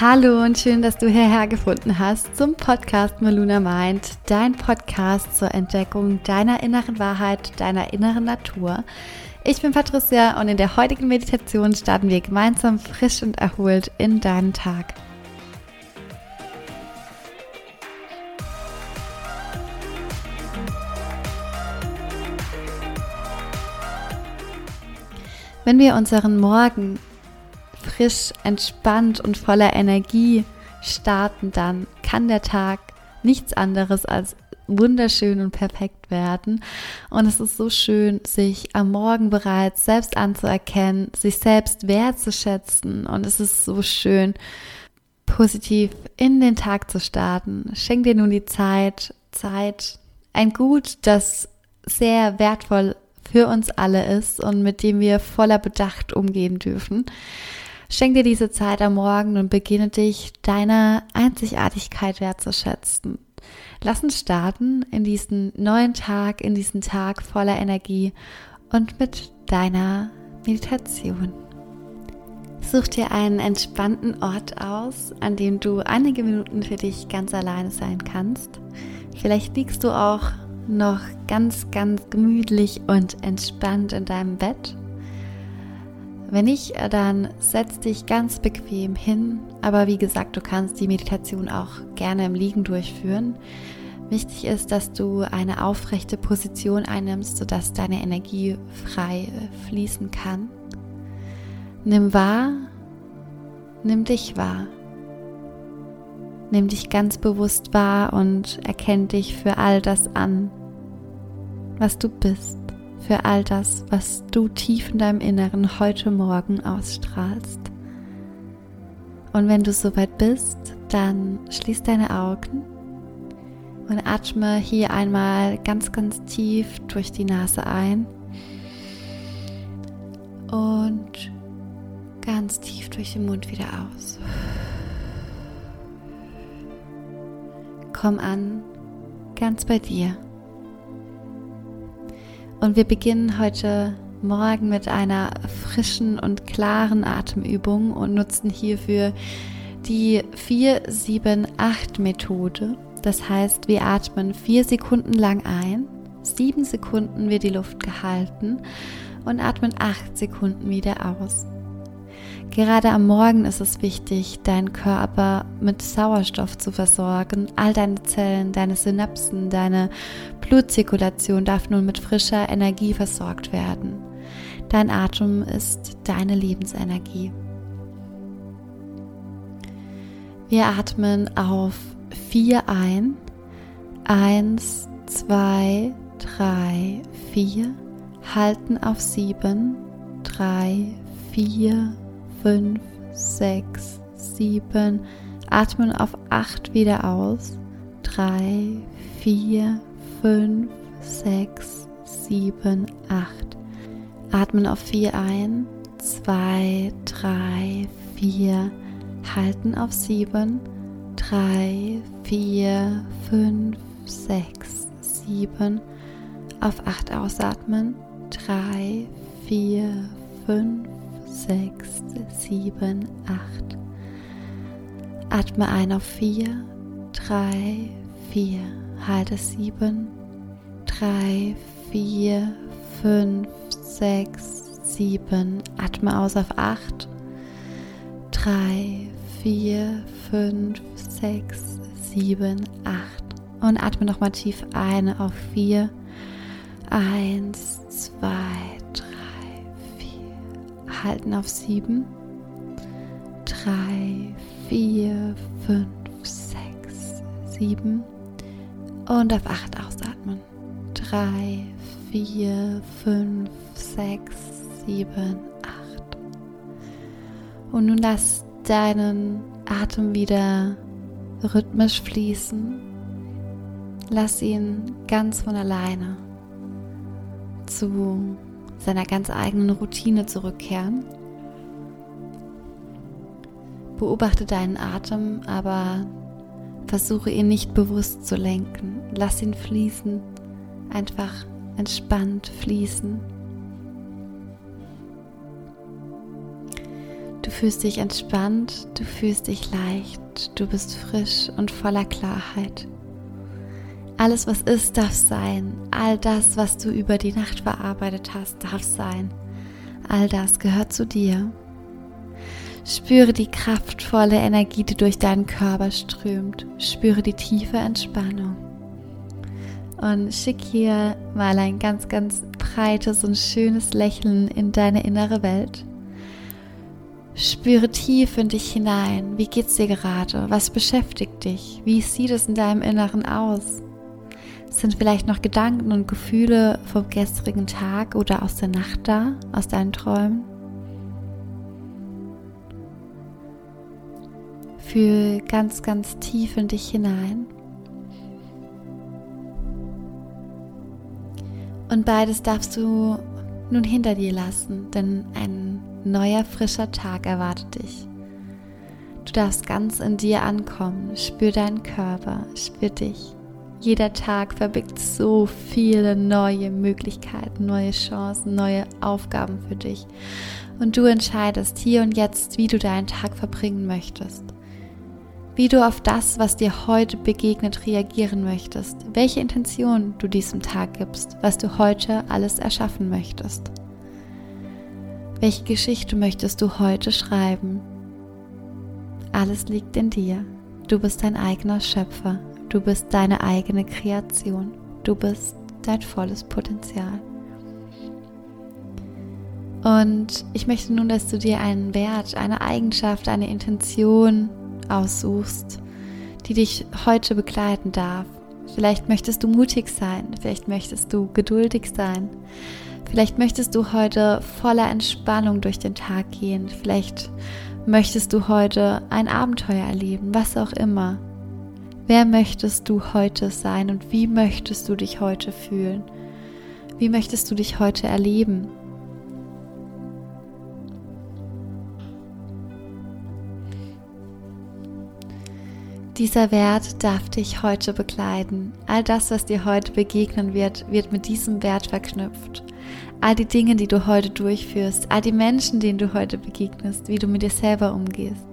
Hallo und schön, dass du hierher gefunden hast zum Podcast Meluna Mind, dein Podcast zur Entdeckung deiner inneren Wahrheit, deiner inneren Natur. Ich bin Patricia und in der heutigen Meditation starten wir gemeinsam frisch und erholt in deinen Tag. Wenn wir unseren Morgen frisch, entspannt und voller Energie starten, dann kann der Tag nichts anderes als wunderschön und perfekt werden. Und es ist so schön, sich am Morgen bereits selbst anzuerkennen, sich selbst wertzuschätzen. Und es ist so schön, positiv in den Tag zu starten. Schenk dir nun die Zeit, Zeit, ein Gut, das sehr wertvoll für uns alle ist und mit dem wir voller Bedacht umgehen dürfen. Schenk dir diese Zeit am Morgen und beginne dich deiner Einzigartigkeit wertzuschätzen. Lass uns starten in diesen neuen Tag, in diesen Tag voller Energie und mit deiner Meditation. Such dir einen entspannten Ort aus, an dem du einige Minuten für dich ganz alleine sein kannst. Vielleicht liegst du auch noch ganz, ganz gemütlich und entspannt in deinem Bett wenn nicht, äh, dann setz dich ganz bequem hin. Aber wie gesagt, du kannst die Meditation auch gerne im Liegen durchführen. Wichtig ist, dass du eine aufrechte Position einnimmst, sodass deine Energie frei äh, fließen kann. Nimm wahr, nimm dich wahr. Nimm dich ganz bewusst wahr und erkenn dich für all das an, was du bist für all das, was du tief in deinem Inneren heute Morgen ausstrahlst. Und wenn du soweit bist, dann schließ deine Augen und atme hier einmal ganz, ganz tief durch die Nase ein und ganz tief durch den Mund wieder aus. Komm an, ganz bei dir. Und wir beginnen heute Morgen mit einer frischen und klaren Atemübung und nutzen hierfür die 4-7-8-Methode. Das heißt, wir atmen vier Sekunden lang ein, sieben Sekunden wird die Luft gehalten und atmen acht Sekunden wieder aus. Gerade am Morgen ist es wichtig, deinen Körper mit Sauerstoff zu versorgen. All deine Zellen, deine Synapsen, deine Blutzirkulation darf nun mit frischer Energie versorgt werden. Dein Atem ist deine Lebensenergie. Wir atmen auf 4 ein. 1, 2, 3, 4. Halten auf 7, 3, 4, 5, 6, 7. Atmen auf 8 wieder aus. 3, 4, 5, 6, 7, 8. Atmen auf 4 ein. 2, 3, 4. Halten auf 7. 3, 4, 5, 6, 7. Auf 8 ausatmen. 3, 4, 5, 6, 7, 8. Atme ein auf 4, 3, 4. Halte 7, 3, 4, 5, 6, 7. Atme aus auf 8, 3, 4, 5, 6, 7, 8. Und atme nochmal tief ein auf 4, 1, 2, halten auf 7, 3, 4, 5, 6, 7 und auf 8 ausatmen. 3, 4, 5, 6, 7, 8. Und nun lass deinen Atem wieder rhythmisch fließen. Lass ihn ganz von alleine zu seiner ganz eigenen Routine zurückkehren. Beobachte deinen Atem, aber versuche ihn nicht bewusst zu lenken. Lass ihn fließen, einfach entspannt fließen. Du fühlst dich entspannt, du fühlst dich leicht, du bist frisch und voller Klarheit. Alles, was ist, darf sein. All das, was du über die Nacht verarbeitet hast, darf sein. All das gehört zu dir. Spüre die kraftvolle Energie, die durch deinen Körper strömt. Spüre die tiefe Entspannung. Und schick hier mal ein ganz, ganz breites und schönes Lächeln in deine innere Welt. Spüre tief in dich hinein. Wie geht's dir gerade? Was beschäftigt dich? Wie sieht es in deinem Inneren aus? Sind vielleicht noch Gedanken und Gefühle vom gestrigen Tag oder aus der Nacht da, aus deinen Träumen? Fühl ganz, ganz tief in dich hinein. Und beides darfst du nun hinter dir lassen, denn ein neuer, frischer Tag erwartet dich. Du darfst ganz in dir ankommen, spür deinen Körper, spür dich. Jeder Tag verbirgt so viele neue Möglichkeiten, neue Chancen, neue Aufgaben für dich. Und du entscheidest hier und jetzt, wie du deinen Tag verbringen möchtest. Wie du auf das, was dir heute begegnet, reagieren möchtest. Welche Intention du diesem Tag gibst, was du heute alles erschaffen möchtest. Welche Geschichte möchtest du heute schreiben? Alles liegt in dir. Du bist dein eigener Schöpfer. Du bist deine eigene Kreation. Du bist dein volles Potenzial. Und ich möchte nun, dass du dir einen Wert, eine Eigenschaft, eine Intention aussuchst, die dich heute begleiten darf. Vielleicht möchtest du mutig sein, vielleicht möchtest du geduldig sein, vielleicht möchtest du heute voller Entspannung durch den Tag gehen, vielleicht möchtest du heute ein Abenteuer erleben, was auch immer. Wer möchtest du heute sein und wie möchtest du dich heute fühlen? Wie möchtest du dich heute erleben? Dieser Wert darf dich heute begleiten. All das, was dir heute begegnen wird, wird mit diesem Wert verknüpft. All die Dinge, die du heute durchführst, all die Menschen, denen du heute begegnest, wie du mit dir selber umgehst.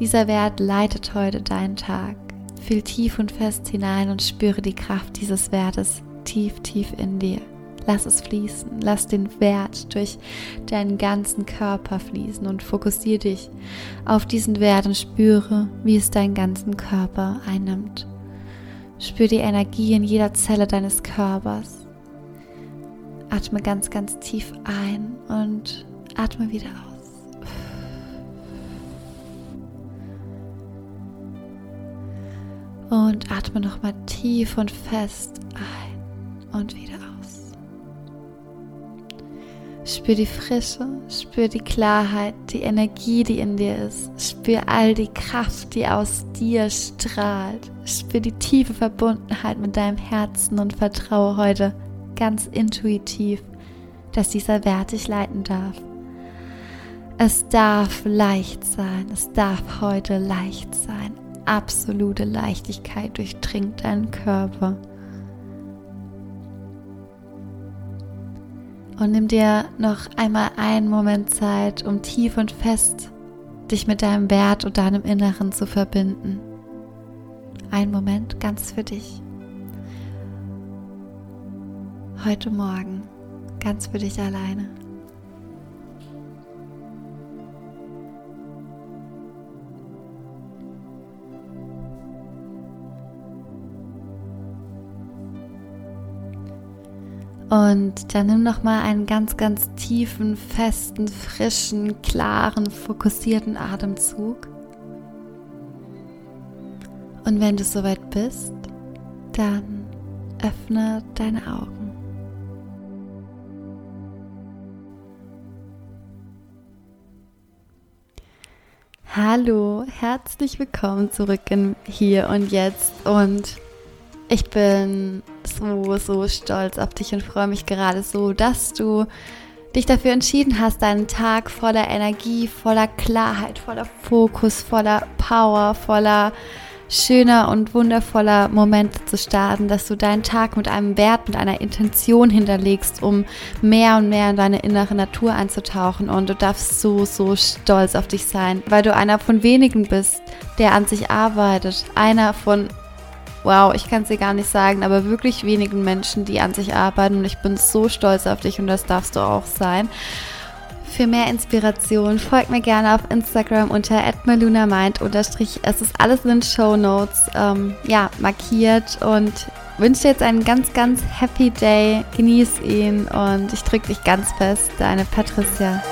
Dieser Wert leitet heute deinen Tag. Fühl tief und fest hinein und spüre die Kraft dieses Wertes tief, tief in dir. Lass es fließen, lass den Wert durch deinen ganzen Körper fließen und fokussiere dich auf diesen Wert und spüre, wie es deinen ganzen Körper einnimmt. Spür die Energie in jeder Zelle deines Körpers. Atme ganz, ganz tief ein und atme wieder aus. Und atme nochmal tief und fest ein und wieder aus. Spür die Frische, spür die Klarheit, die Energie, die in dir ist. Spür all die Kraft, die aus dir strahlt. Spür die tiefe Verbundenheit mit deinem Herzen und vertraue heute ganz intuitiv, dass dieser Wert dich leiten darf. Es darf leicht sein, es darf heute leicht sein absolute Leichtigkeit durchdringt deinen Körper. Und nimm dir noch einmal einen Moment Zeit, um tief und fest dich mit deinem Wert und deinem Inneren zu verbinden. Ein Moment ganz für dich. Heute Morgen ganz für dich alleine. Und dann nimm noch mal einen ganz, ganz tiefen, festen, frischen, klaren, fokussierten Atemzug. Und wenn du soweit bist, dann öffne deine Augen. Hallo, herzlich willkommen zurück in Hier und Jetzt und ich bin so, so stolz auf dich und freue mich gerade so, dass du dich dafür entschieden hast, deinen Tag voller Energie, voller Klarheit, voller Fokus, voller Power, voller schöner und wundervoller Moment zu starten, dass du deinen Tag mit einem Wert, mit einer Intention hinterlegst, um mehr und mehr in deine innere Natur einzutauchen. Und du darfst so, so stolz auf dich sein, weil du einer von wenigen bist, der an sich arbeitet. Einer von wow, ich kann es dir gar nicht sagen, aber wirklich wenigen Menschen, die an sich arbeiten und ich bin so stolz auf dich und das darfst du auch sein. Für mehr Inspiration folgt mir gerne auf Instagram unter @malunamind Es ist alles in den Show Notes ähm, ja, markiert und wünsche dir jetzt einen ganz, ganz happy Day. Genieß ihn und ich drücke dich ganz fest. Deine Patricia.